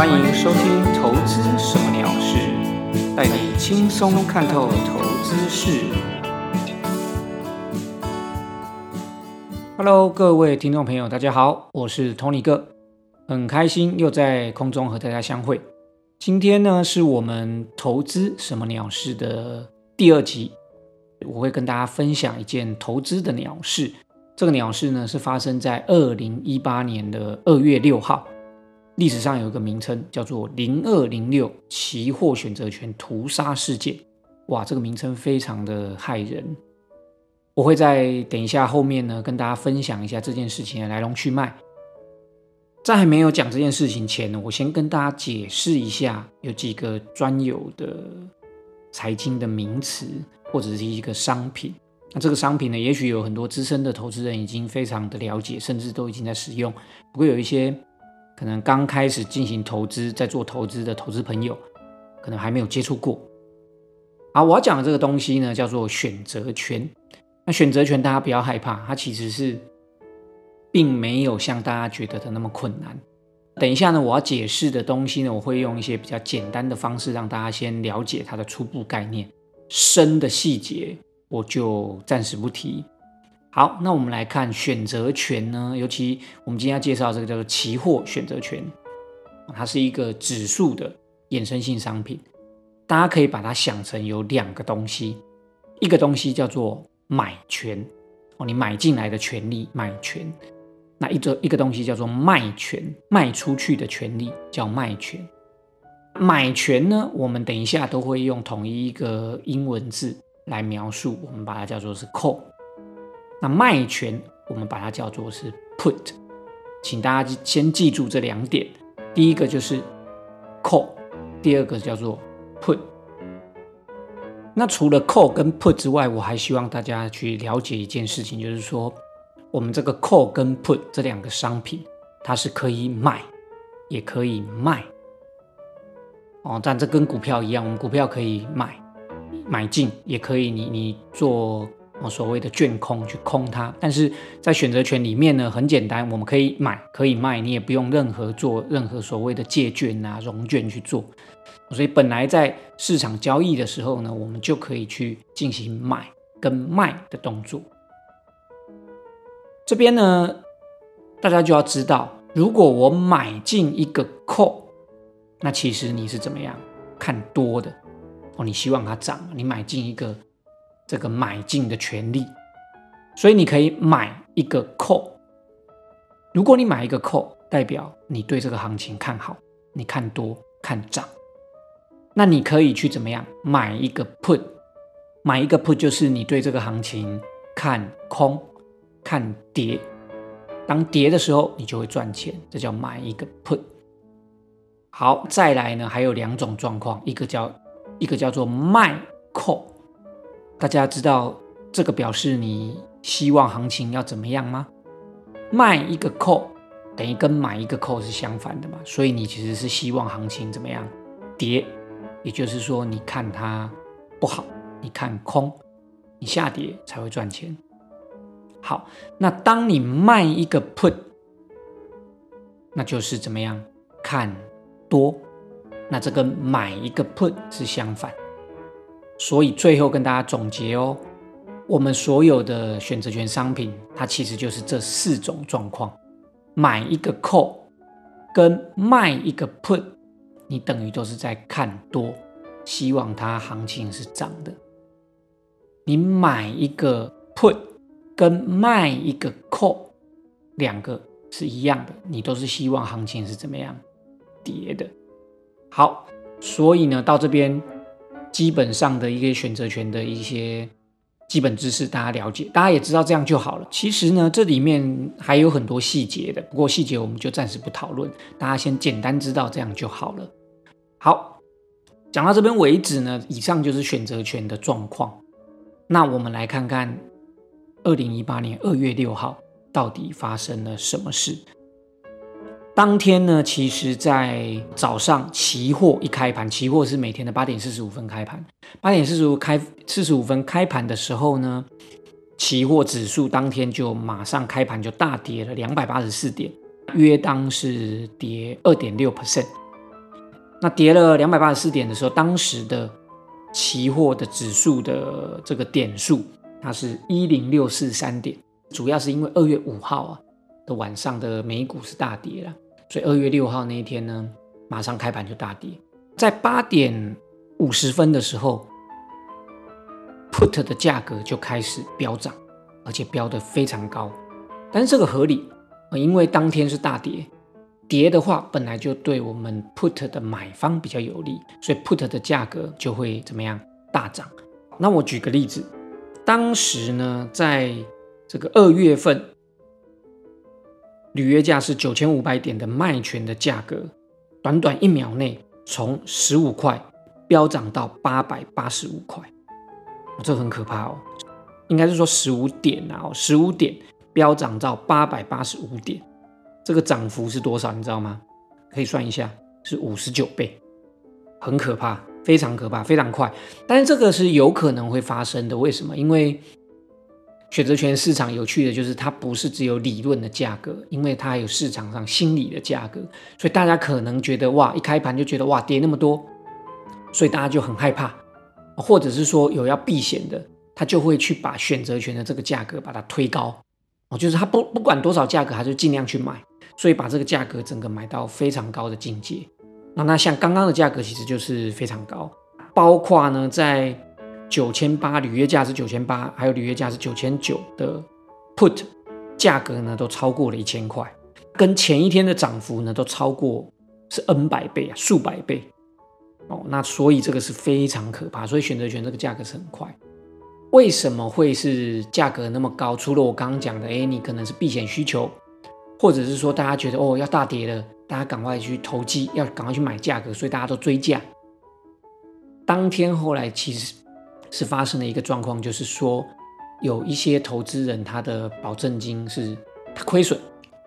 欢迎收听《投资什么鸟事》，带你轻松看透投资事。Hello，各位听众朋友，大家好，我是 Tony 哥，很开心又在空中和大家相会。今天呢，是我们《投资什么鸟事》的第二集，我会跟大家分享一件投资的鸟事。这个鸟事呢，是发生在二零一八年的二月六号。历史上有一个名称叫做“零二零六期货选择权屠杀事件”，哇，这个名称非常的骇人。我会在等一下后面呢，跟大家分享一下这件事情的来龙去脉。在还没有讲这件事情前呢，我先跟大家解释一下，有几个专有的财经的名词或者是一个商品。那这个商品呢，也许有很多资深的投资人已经非常的了解，甚至都已经在使用。不过有一些。可能刚开始进行投资，在做投资的投资朋友，可能还没有接触过。啊，我要讲的这个东西呢，叫做选择权。那选择权大家不要害怕，它其实是并没有像大家觉得的那么困难。等一下呢，我要解释的东西呢，我会用一些比较简单的方式，让大家先了解它的初步概念，深的细节我就暂时不提。好，那我们来看选择权呢，尤其我们今天要介绍这个叫做期货选择权，它是一个指数的衍生性商品。大家可以把它想成有两个东西，一个东西叫做买权哦，你买进来的权利买权；那一个一个东西叫做卖权，卖出去的权利叫卖权。买权呢，我们等一下都会用统一一个英文字来描述，我们把它叫做是 call。那卖权，我们把它叫做是 put，请大家先记住这两点。第一个就是 call，第二个叫做 put。那除了 call 跟 put 之外，我还希望大家去了解一件事情，就是说我们这个 call 跟 put 这两个商品，它是可以买，也可以卖。哦，但这跟股票一样，我们股票可以买买进，也可以你你做。哦，所谓的券空去空它，但是在选择权里面呢，很简单，我们可以买，可以卖，你也不用任何做任何所谓的借券啊、融券去做。所以本来在市场交易的时候呢，我们就可以去进行买跟卖的动作。这边呢，大家就要知道，如果我买进一个 call，那其实你是怎么样看多的？哦，你希望它涨，你买进一个。这个买进的权利，所以你可以买一个 call。如果你买一个 call，代表你对这个行情看好，你看多看涨。那你可以去怎么样买一个 put？买一个 put 就是你对这个行情看空、看跌。当跌的时候，你就会赚钱，这叫买一个 put。好，再来呢，还有两种状况，一个叫一个叫做卖 call。大家知道这个表示你希望行情要怎么样吗？卖一个扣等于跟买一个扣是相反的嘛，所以你其实是希望行情怎么样跌，也就是说你看它不好，你看空，你下跌才会赚钱。好，那当你卖一个 put，那就是怎么样看多，那这跟买一个 put 是相反。所以最后跟大家总结哦，我们所有的选择权商品，它其实就是这四种状况：买一个 call 跟卖一个 put，你等于都是在看多，希望它行情是涨的；你买一个 put 跟卖一个 call，两个是一样的，你都是希望行情是怎么样跌的。好，所以呢，到这边。基本上的一个选择权的一些基本知识，大家了解，大家也知道这样就好了。其实呢，这里面还有很多细节的，不过细节我们就暂时不讨论，大家先简单知道这样就好了。好，讲到这边为止呢，以上就是选择权的状况。那我们来看看二零一八年二月六号到底发生了什么事。当天呢，其实，在早上期货一开盘，期货是每天的八点四十五分开盘。八点四十五开四十五分开盘的时候呢，期货指数当天就马上开盘就大跌了两百八十四点，约当是跌二点六 percent。那跌了两百八十四点的时候，当时的期货的指数的这个点数，它是一零六四三点，主要是因为二月五号啊的晚上的美股是大跌了，所以二月六号那一天呢，马上开盘就大跌，在八点五十分的时候，put 的价格就开始飙涨，而且飙得非常高，但是这个合理，因为当天是大跌。跌的话，本来就对我们 put 的买方比较有利，所以 put 的价格就会怎么样大涨。那我举个例子，当时呢，在这个二月份，履约价是九千五百点的卖权的价格，短短一秒内从十五块飙涨到八百八十五块，这很可怕哦。应该是说十五点啊，十五点飙涨到八百八十五点。这个涨幅是多少？你知道吗？可以算一下，是五十九倍，很可怕，非常可怕，非常快。但是这个是有可能会发生的。为什么？因为选择权市场有趣的就是它不是只有理论的价格，因为它还有市场上心理的价格。所以大家可能觉得哇，一开盘就觉得哇跌那么多，所以大家就很害怕，或者是说有要避险的，他就会去把选择权的这个价格把它推高。哦，就是他不不管多少价格，他就尽量去买。所以把这个价格整个买到非常高的境界，那那像刚刚的价格其实就是非常高，包括呢在九千八履约价是九千八，还有履约价是九千九的 put 价格呢都超过了一千块，跟前一天的涨幅呢都超过是 n 百倍啊，数百倍哦，那所以这个是非常可怕，所以选择权这个价格是很快，为什么会是价格那么高？除了我刚刚讲的，哎，你可能是避险需求。或者是说，大家觉得哦要大跌了，大家赶快去投机，要赶快去买价格，所以大家都追价。当天后来其实是发生了一个状况，就是说有一些投资人他的保证金是他亏损，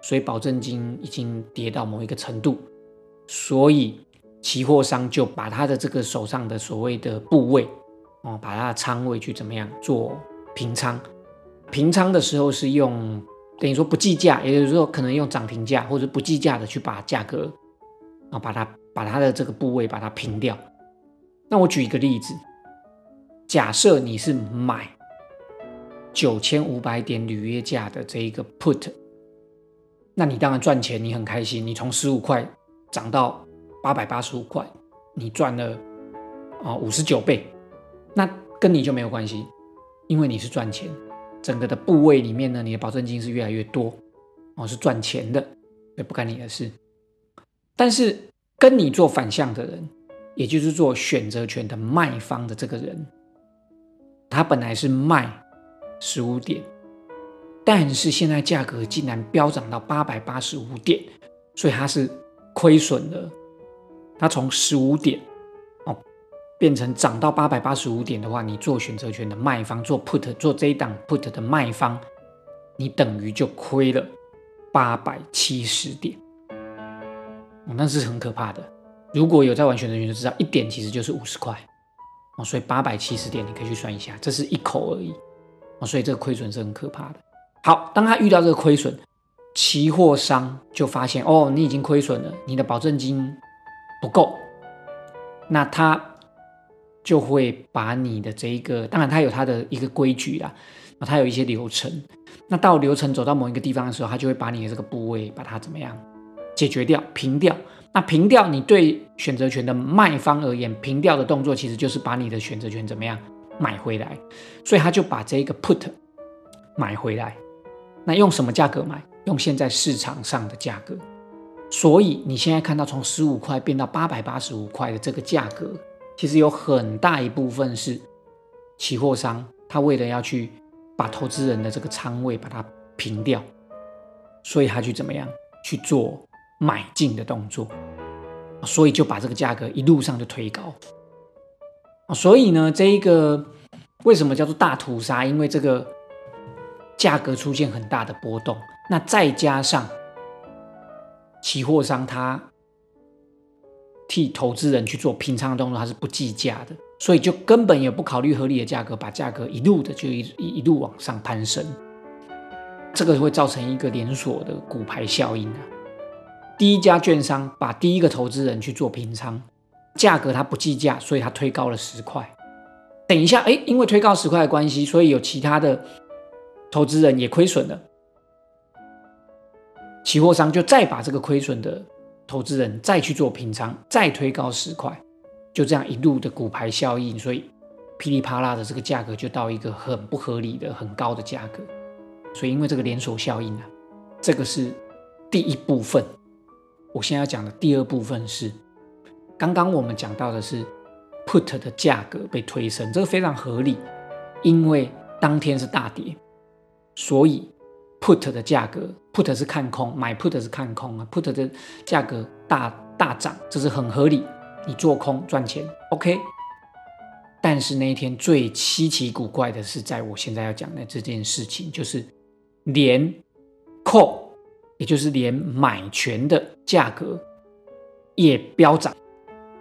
所以保证金已经跌到某一个程度，所以期货商就把他的这个手上的所谓的部位哦，把他的仓位去怎么样做平仓？平仓的时候是用。等于说不计价，也就是说可能用涨停价或者不计价的去把价格啊，把它把它的这个部位把它平掉。那我举一个例子，假设你是买九千五百点履约价的这一个 put，那你当然赚钱，你很开心，你从十五块涨到八百八十五块，你赚了啊五十九倍，那跟你就没有关系，因为你是赚钱。整个的部位里面呢，你的保证金是越来越多，哦，是赚钱的，也不干你的事。但是跟你做反向的人，也就是做选择权的卖方的这个人，它本来是卖十五点，但是现在价格竟然飙涨到八百八十五点，所以它是亏损的。它从十五点哦。变成涨到八百八十五点的话，你做选择权的卖方，做 put 做这一档 put 的卖方，你等于就亏了八百七十点，哦，那是很可怕的。如果有在玩选择权就知道，一点其实就是五十块，哦，所以八百七十点你可以去算一下，这是一口而已，哦，所以这个亏损是很可怕的。好，当他遇到这个亏损，期货商就发现哦，你已经亏损了，你的保证金不够，那他。就会把你的这一个，当然他有他的一个规矩啦，那它有一些流程。那到流程走到某一个地方的时候，他就会把你的这个部位把它怎么样解决掉、平掉。那平掉，你对选择权的卖方而言，平掉的动作其实就是把你的选择权怎么样买回来。所以他就把这个 put 买回来。那用什么价格买？用现在市场上的价格。所以你现在看到从十五块变到八百八十五块的这个价格。其实有很大一部分是期货商，他为了要去把投资人的这个仓位把它平掉，所以他去怎么样去做买进的动作，所以就把这个价格一路上就推高。所以呢，这一个为什么叫做大屠杀？因为这个价格出现很大的波动，那再加上期货商他。替投资人去做平仓的动作，它是不计价的，所以就根本也不考虑合理的价格，把价格一路的就一一路往上攀升，这个会造成一个连锁的股牌效应啊。第一家券商把第一个投资人去做平仓，价格它不计价，所以它推高了十块。等一下，哎，因为推高十块的关系，所以有其他的投资人也亏损了。期货商就再把这个亏损的投资人再去做平仓，再推高十块，就这样一路的股牌效应，所以噼里啪啦的这个价格就到一个很不合理的、很高的价格。所以因为这个连锁效应啊，这个是第一部分。我现在要讲的第二部分是，刚刚我们讲到的是 put 的价格被推升，这个非常合理，因为当天是大跌，所以。put 的价格，put 是看空，买 put 是看空啊，put 的价格大大涨，这是很合理，你做空赚钱，OK。但是那一天最稀奇古怪的是，在我现在要讲的这件事情，就是连 call，也就是连买权的价格也飙涨。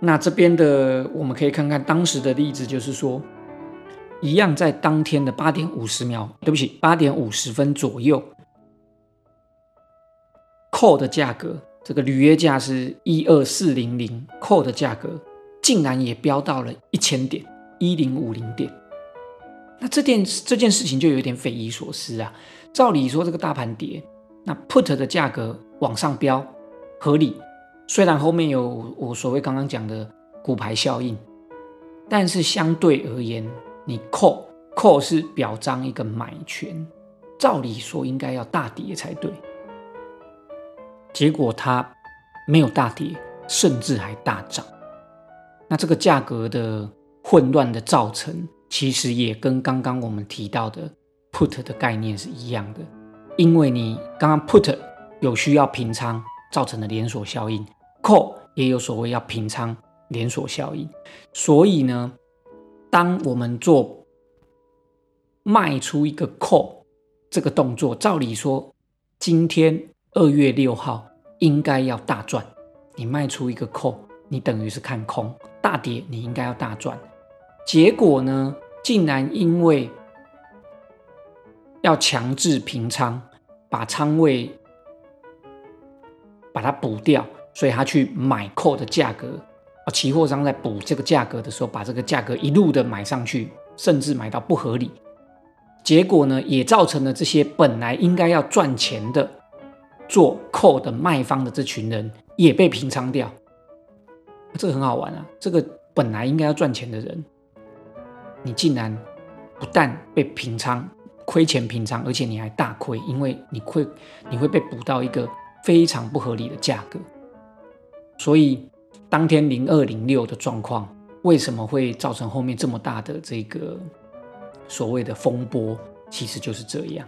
那这边的我们可以看看当时的例子，就是说。一样在当天的八点五十秒，对不起，八点五十分左右，call 的价格，这个履约价是一二四零零，call 的价格竟然也飙到了一千点，一零五零点。那这件这件事情就有点匪夷所思啊。照理说这个大盘跌，那 put 的价格往上飙合理，虽然后面有我所谓刚刚讲的股牌效应，但是相对而言。你 call call 是表彰一个买权，照理说应该要大跌才对，结果它没有大跌，甚至还大涨。那这个价格的混乱的造成，其实也跟刚刚我们提到的 put 的概念是一样的，因为你刚刚 put 有需要平仓造成的连锁效应，call 也有所谓要平仓连锁效应，所以呢。当我们做卖出一个 call 这个动作，照理说，今天二月六号应该要大赚。你卖出一个 call，你等于是看空大跌，你应该要大赚。结果呢，竟然因为要强制平仓，把仓位把它补掉，所以他去买 call 的价格。啊，期货商在补这个价格的时候，把这个价格一路的买上去，甚至买到不合理，结果呢，也造成了这些本来应该要赚钱的做 call 的卖方的这群人也被平仓掉。这个很好玩啊！这个本来应该要赚钱的人，你竟然不但被平仓亏钱平仓，而且你还大亏，因为你亏你会被补到一个非常不合理的价格，所以。当天零二零六的状况为什么会造成后面这么大的这个所谓的风波？其实就是这样。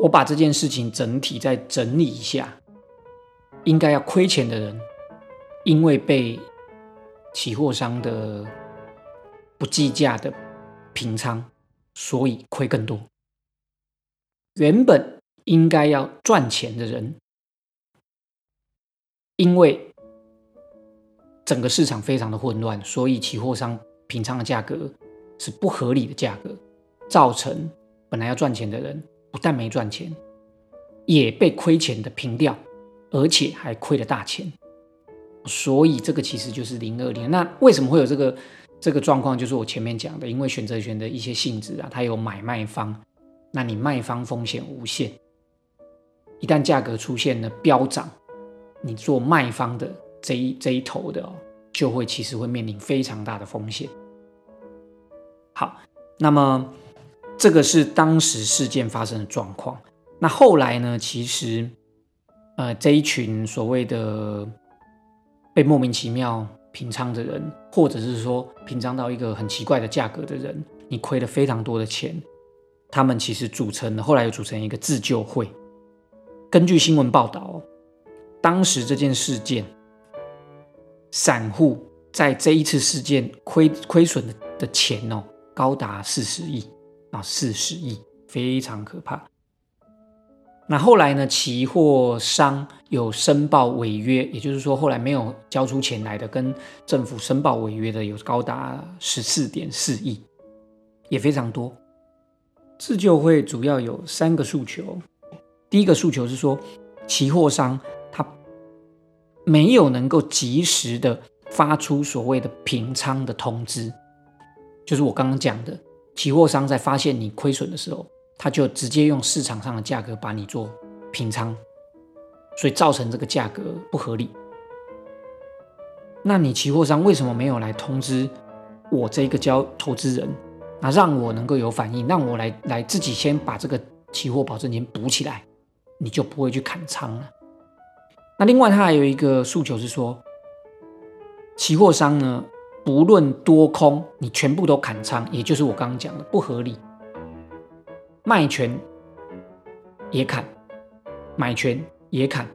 我把这件事情整体再整理一下，应该要亏钱的人，因为被期货商的不计价的平仓，所以亏更多。原本应该要赚钱的人，因为整个市场非常的混乱，所以期货商平仓的价格是不合理的价格，造成本来要赚钱的人不但没赚钱，也被亏钱的平掉，而且还亏了大钱。所以这个其实就是零二零。那为什么会有这个这个状况？就是我前面讲的，因为选择权的一些性质啊，它有买卖方，那你卖方风险无限，一旦价格出现了飙涨，你做卖方的。这一这一头的哦，就会其实会面临非常大的风险。好，那么这个是当时事件发生的状况。那后来呢？其实，呃，这一群所谓的被莫名其妙平仓的人，或者是说平仓到一个很奇怪的价格的人，你亏了非常多的钱。他们其实组成了，后来又组成一个自救会。根据新闻报道，当时这件事件。散户在这一次事件亏亏损的的钱哦，高达四十亿啊，四十亿，非常可怕。那后来呢，期货商有申报违约，也就是说，后来没有交出钱来的，跟政府申报违约的有高达十四点四亿，也非常多。自救会主要有三个诉求，第一个诉求是说，期货商他没有能够及时的发出所谓的平仓的通知，就是我刚刚讲的，期货商在发现你亏损的时候，他就直接用市场上的价格把你做平仓，所以造成这个价格不合理。那你期货商为什么没有来通知我这个交投资人，那让我能够有反应，让我来来自己先把这个期货保证金补起来，你就不会去砍仓了。那另外，他还有一个诉求是说，期货商呢，不论多空，你全部都砍仓，也就是我刚刚讲的不合理，卖权也砍，买权也砍，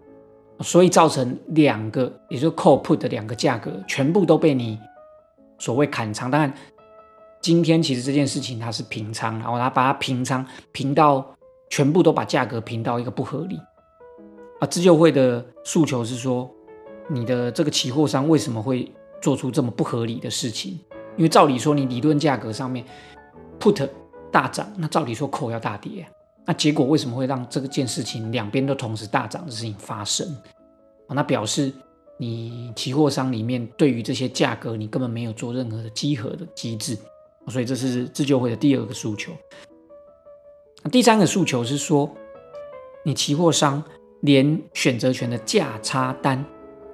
所以造成两个，也就是 call put 的两个价格，全部都被你所谓砍仓。当然，今天其实这件事情它是平仓，然后它把它平仓平到全部都把价格平到一个不合理。啊自救会的诉求是说，你的这个期货商为什么会做出这么不合理的事情？因为照理说，你理论价格上面 put 大涨，那照理说扣要大跌，那结果为什么会让这个件事情两边都同时大涨的事情发生？那表示你期货商里面对于这些价格，你根本没有做任何的稽核的机制，所以这是自救会的第二个诉求。第三个诉求是说，你期货商。连选择权的价差单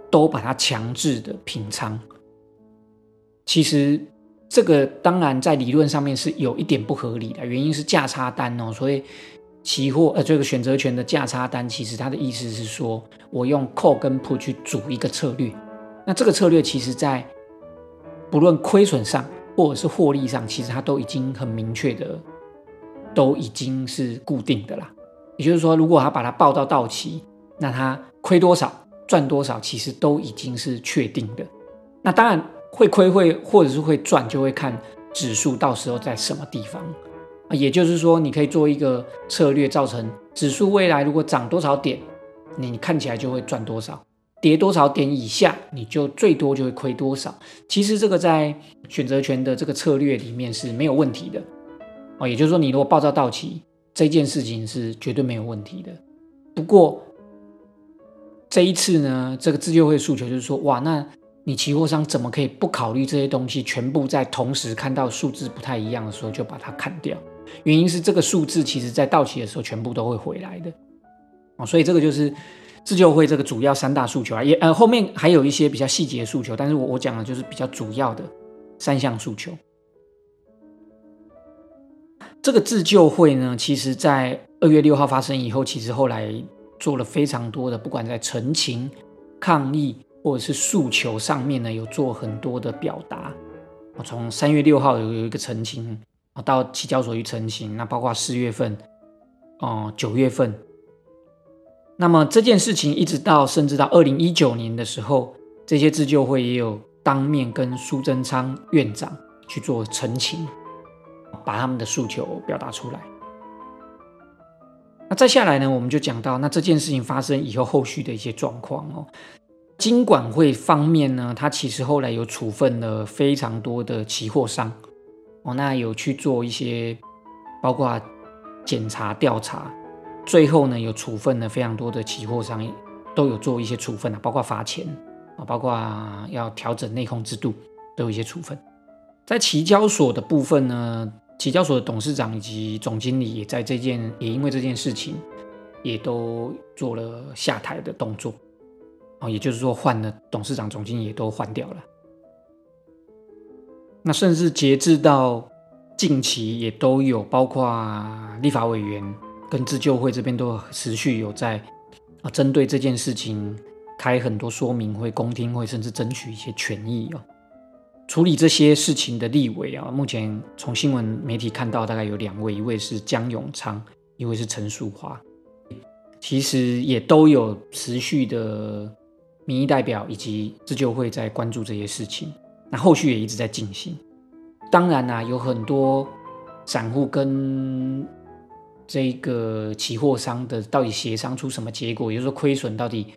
都把它强制的平仓，其实这个当然在理论上面是有一点不合理的，原因是价差单哦，所以期货呃这个选择权的价差单，其实它的意思是说我用 call 跟 put 去组一个策略，那这个策略其实在不论亏损上或者是获利上，其实它都已经很明确的，都已经是固定的啦。也就是说，如果他把它报到到期，那他亏多少赚多少，其实都已经是确定的。那当然会亏会或者是会赚，就会看指数到时候在什么地方啊。也就是说，你可以做一个策略，造成指数未来如果涨多少点，你看起来就会赚多少；跌多少点以下，你就最多就会亏多少。其实这个在选择权的这个策略里面是没有问题的哦。也就是说，你如果报到到期。这件事情是绝对没有问题的。不过这一次呢，这个自救会诉求就是说，哇，那你期货商怎么可以不考虑这些东西，全部在同时看到数字不太一样的时候就把它砍掉？原因是这个数字其实在到期的时候全部都会回来的哦。所以这个就是自救会这个主要三大诉求啊，也呃后面还有一些比较细节诉求，但是我我讲的就是比较主要的三项诉求。这个自救会呢，其实在二月六号发生以后，其实后来做了非常多的，不管在陈情、抗议或者是诉求上面呢，有做很多的表达。我从三月六号有有一个澄清，到期交所去澄清，那包括四月份，哦九月份，那么这件事情一直到甚至到二零一九年的时候，这些自救会也有当面跟苏贞昌院长去做澄清。把他们的诉求表达出来。那再下来呢，我们就讲到那这件事情发生以后后续的一些状况哦。金管会方面呢，他其实后来有处分了非常多的期货商哦，那有去做一些包括检查调查，最后呢有处分了非常多的期货商，都有做一些处分啊，包括罚钱啊，包括要调整内控制度，都有一些处分。在期交所的部分呢。期交所的董事长以及总经理也在这件，也因为这件事情，也都做了下台的动作，哦，也就是说换了董事长、总经理也都换掉了。那甚至截至到近期，也都有包括立法委员跟自救会这边都持续有在啊，针对这件事情开很多说明会、公听会，甚至争取一些权益哦。处理这些事情的立委啊，目前从新闻媒体看到，大概有两位，一位是江永昌，一位是陈淑华，其实也都有持续的民意代表以及自救会在关注这些事情，那后续也一直在进行。当然啦，有很多散户跟这个期货商的到底协商出什么结果，也就是说亏损到底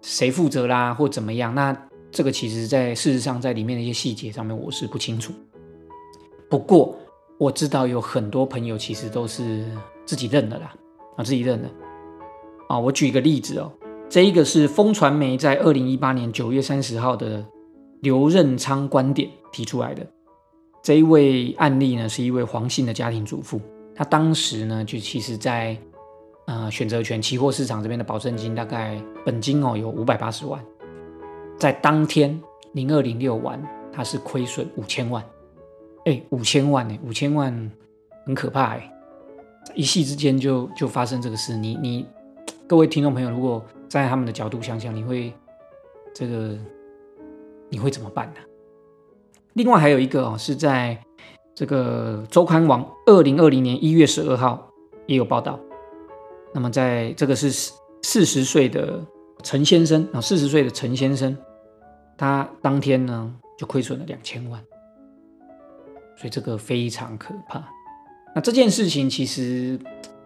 谁负责啦，或怎么样？那。这个其实，在事实上，在里面的一些细节上面，我是不清楚。不过我知道有很多朋友其实都是自己认的啦，啊，自己认的。啊，我举一个例子哦，这一个是风传媒在二零一八年九月三十号的刘任昌观点提出来的。这一位案例呢，是一位黄姓的家庭主妇，她当时呢，就其实在呃选择权期货市场这边的保证金大概本金哦有五百八十万，在当天零二零六完，她是亏损五千万，哎，五千万哎，五千万很可怕哎，一夕之间就就发生这个事，你你各位听众朋友，如果在他们的角度想想，你会这个你会怎么办呢？另外还有一个哦，是在这个周刊网二零二零年一月十二号也有报道。那么在这个是四十岁的陈先生啊，四十岁的陈先生，他当天呢就亏损了两千万，所以这个非常可怕。那这件事情其实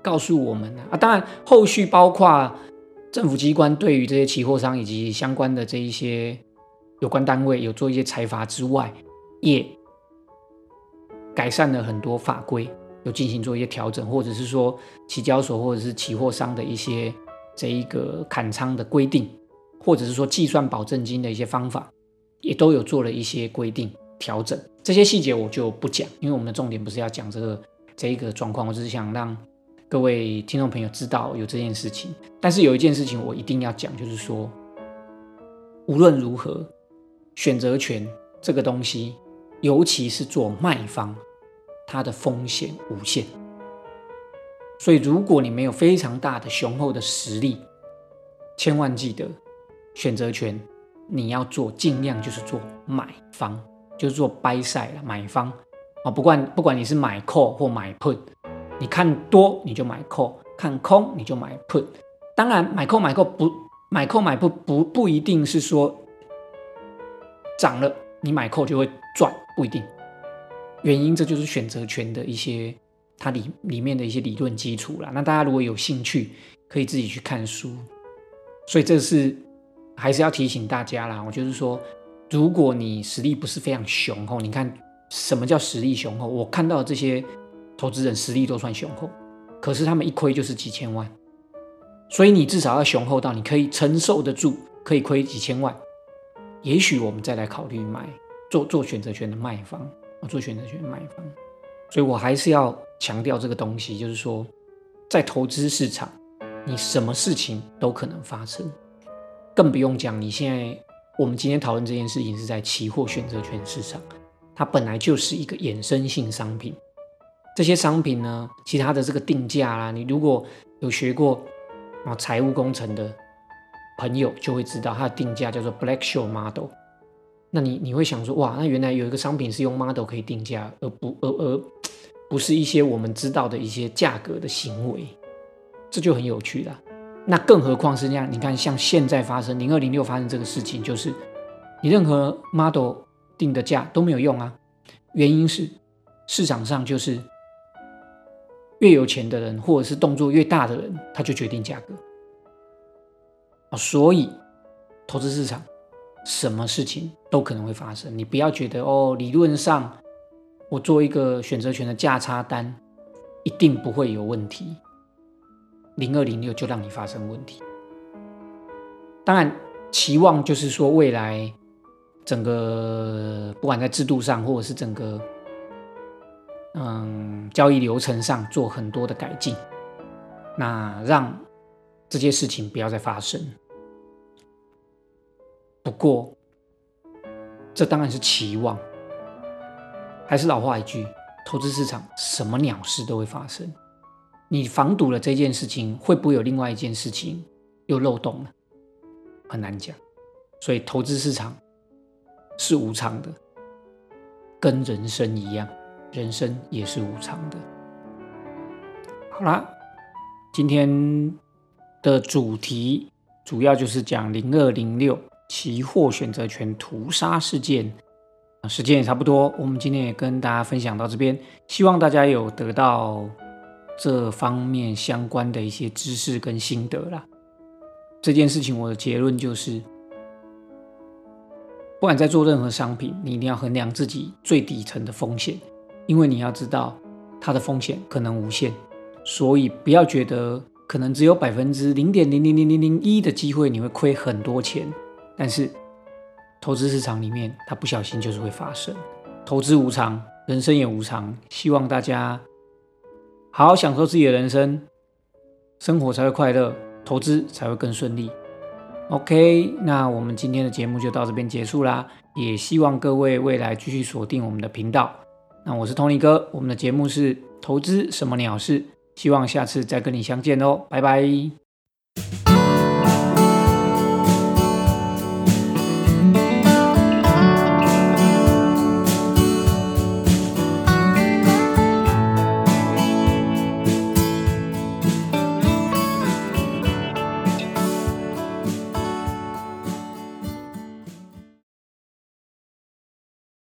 告诉我们呢啊，当然后续包括政府机关对于这些期货商以及相关的这一些有关单位有做一些裁罚之外。也改善了很多法规，有进行做一些调整，或者是说期交所或者是期货商的一些这一个砍仓的规定，或者是说计算保证金的一些方法，也都有做了一些规定调整。这些细节我就不讲，因为我们的重点不是要讲这个这一个状况，我只是想让各位听众朋友知道有这件事情。但是有一件事情我一定要讲，就是说无论如何，选择权这个东西。尤其是做卖方，它的风险无限。所以，如果你没有非常大的雄厚的实力，千万记得选择权，你要做尽量就是做买方，就是做 buy side 了买方啊。不管不管你是买 call 或买 put，你看多你就买 call，看空你就买 put。当然，买 call 买不不买 call 买不不不一定是说涨了你买 call 就会赚。不一定，原因这就是选择权的一些它里里面的一些理论基础啦。那大家如果有兴趣，可以自己去看书。所以这是还是要提醒大家啦。我就是说，如果你实力不是非常雄厚，你看什么叫实力雄厚？我看到这些投资人实力都算雄厚，可是他们一亏就是几千万。所以你至少要雄厚到你可以承受得住，可以亏几千万。也许我们再来考虑买。做做选择权的卖方，做选择权的卖方，所以我还是要强调这个东西，就是说，在投资市场，你什么事情都可能发生，更不用讲你现在我们今天讨论这件事情是在期货选择权市场，它本来就是一个衍生性商品，这些商品呢，其他的这个定价啦，你如果有学过啊财务工程的朋友就会知道，它的定价叫做 Black Show Model。那你你会想说，哇，那原来有一个商品是用 model 可以定价，而不而而不是一些我们知道的一些价格的行为，这就很有趣了。那更何况是这样，你看像现在发生零二零六发生这个事情，就是你任何 model 定的价都没有用啊。原因是市场上就是越有钱的人，或者是动作越大的人，他就决定价格啊。所以投资市场。什么事情都可能会发生，你不要觉得哦，理论上我做一个选择权的价差单一定不会有问题，零二零六就让你发生问题。当然，期望就是说未来整个不管在制度上或者是整个嗯交易流程上做很多的改进，那让这些事情不要再发生。不过，这当然是期望。还是老话一句，投资市场什么鸟事都会发生。你防堵了这件事情，会不会有另外一件事情又漏洞呢？很难讲。所以投资市场是无常的，跟人生一样，人生也是无常的。好啦，今天的主题主要就是讲零二零六。期货选择权屠杀事件，时间也差不多，我们今天也跟大家分享到这边，希望大家有得到这方面相关的一些知识跟心得啦。这件事情我的结论就是，不管在做任何商品，你一定要衡量自己最底层的风险，因为你要知道它的风险可能无限，所以不要觉得。可能只有百分之零点零零零零零一的机会你会亏很多钱，但是投资市场里面它不小心就是会发生。投资无常，人生也无常，希望大家好好享受自己的人生，生活才会快乐，投资才会更顺利。OK，那我们今天的节目就到这边结束啦，也希望各位未来继续锁定我们的频道。那我是 tony 哥我们的节目是投资什么鸟事希望下次再跟你相见哦拜拜。